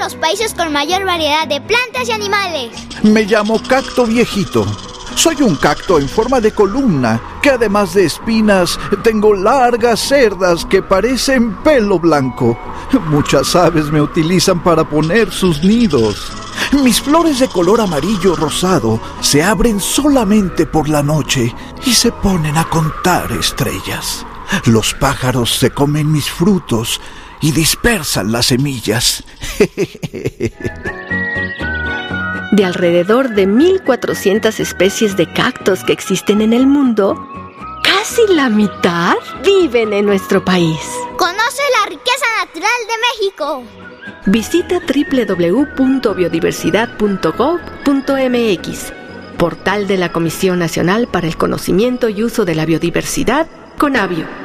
los países con mayor variedad de plantas y animales. Me llamo cacto viejito. Soy un cacto en forma de columna, que además de espinas, tengo largas cerdas que parecen pelo blanco. Muchas aves me utilizan para poner sus nidos. Mis flores de color amarillo rosado se abren solamente por la noche y se ponen a contar estrellas. Los pájaros se comen mis frutos y dispersan las semillas. De alrededor de 1.400 especies de cactos que existen en el mundo, casi la mitad viven en nuestro país. Conoce la riqueza natural de México. Visita www.biodiversidad.gov.mx, portal de la Comisión Nacional para el Conocimiento y Uso de la Biodiversidad, CONABIO.